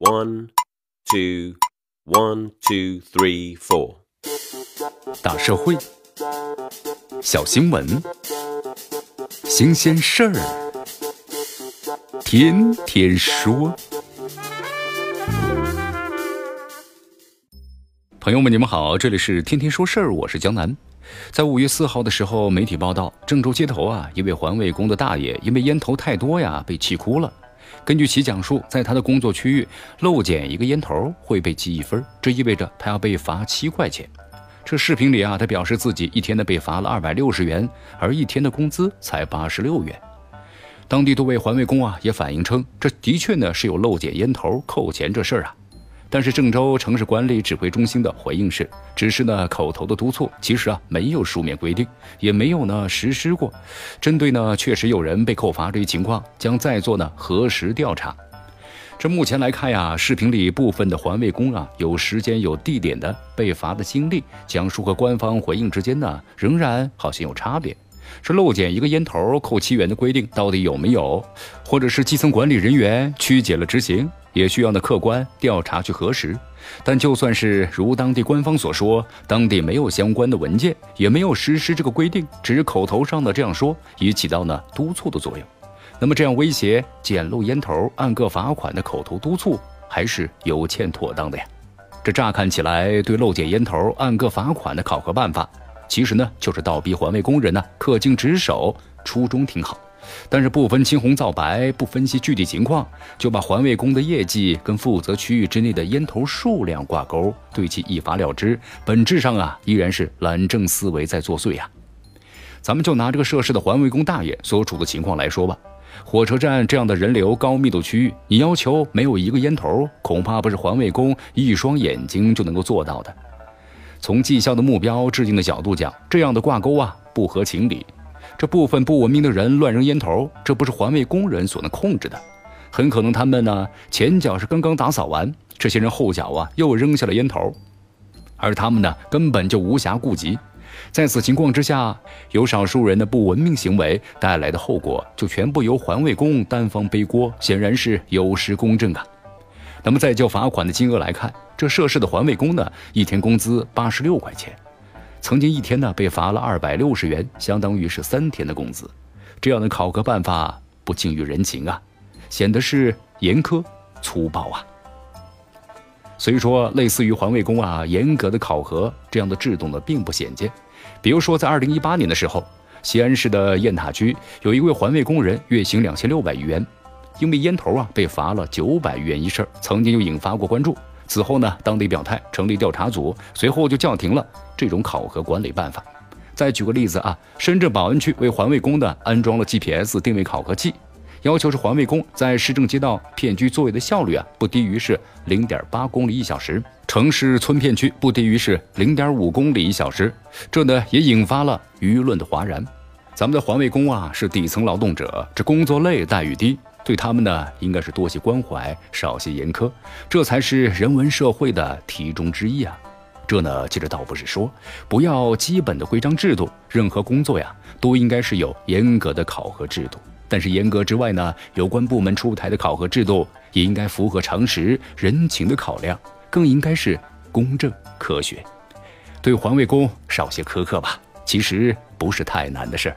One, two, one, two, three, four。大社会，小新闻，新鲜事儿，天天说。朋友们，你们好，这里是天天说事儿，我是江南。在五月四号的时候，媒体报道，郑州街头啊，一位环卫工的大爷因为烟头太多呀，被气哭了。根据其讲述，在他的工作区域漏捡一个烟头会被记一分，这意味着他要被罚七块钱。这视频里啊，他表示自己一天呢被罚了二百六十元，而一天的工资才八十六元。当地多位环卫工啊也反映称，这的确呢是有漏捡烟头扣钱这事儿啊。但是郑州城市管理指挥中心的回应是，只是呢口头的督促，其实啊没有书面规定，也没有呢实施过。针对呢确实有人被扣罚这一情况，将再做呢核实调查。这目前来看呀，视频里部分的环卫工啊有时间有地点的被罚的经历，讲述和官方回应之间呢仍然好像有差别。这漏捡一个烟头扣七元的规定到底有没有，或者是基层管理人员曲解了执行？也需要呢客观调查去核实，但就算是如当地官方所说，当地没有相关的文件，也没有实施这个规定，只是口头上的这样说，也起到呢督促的作用。那么这样威胁捡漏烟头按个罚款的口头督促，还是有欠妥当的呀？这乍看起来对漏捡烟头按个罚款的考核办法，其实呢就是倒逼环卫工人呢恪尽职守，初衷挺好。但是不分青红皂白，不分析具体情况，就把环卫工的业绩跟负责区域之内的烟头数量挂钩，对其一罚了之，本质上啊依然是懒政思维在作祟呀。咱们就拿这个涉事的环卫工大爷所处的情况来说吧，火车站这样的人流高密度区域，你要求没有一个烟头，恐怕不是环卫工一双眼睛就能够做到的。从绩效的目标制定的角度讲，这样的挂钩啊不合情理。这部分不文明的人乱扔烟头，这不是环卫工人所能控制的。很可能他们呢前脚是刚刚打扫完，这些人后脚啊又扔下了烟头，而他们呢根本就无暇顾及。在此情况之下，有少数人的不文明行为带来的后果，就全部由环卫工单方背锅，显然是有失公正啊。那么再就罚款的金额来看，这涉事的环卫工呢一天工资八十六块钱。曾经一天呢被罚了二百六十元，相当于是三天的工资。这样的考核办法不近于人情啊，显得是严苛粗暴啊。所以说，类似于环卫工啊严格的考核这样的制度呢并不鲜见。比如说，在二零一八年的时候，西安市的雁塔区有一位环卫工人，月薪两千六百余元，因为烟头啊被罚了九百余元一事，曾经就引发过关注。此后呢，当地表态成立调查组，随后就叫停了这种考核管理办法。再举个例子啊，深圳宝安区为环卫工的安装了 GPS 定位考核器，要求是环卫工在市政街道片区作业的效率啊不低于是零点八公里一小时，城市村片区不低于是零点五公里一小时。这呢也引发了舆论的哗然。咱们的环卫工啊是底层劳动者，这工作累，待遇低。对他们呢，应该是多些关怀，少些严苛，这才是人文社会的题中之意啊。这呢，其实倒不是说不要基本的规章制度，任何工作呀，都应该是有严格的考核制度。但是严格之外呢，有关部门出台的考核制度也应该符合常识、人情的考量，更应该是公正科学。对环卫工少些苛刻吧，其实不是太难的事儿。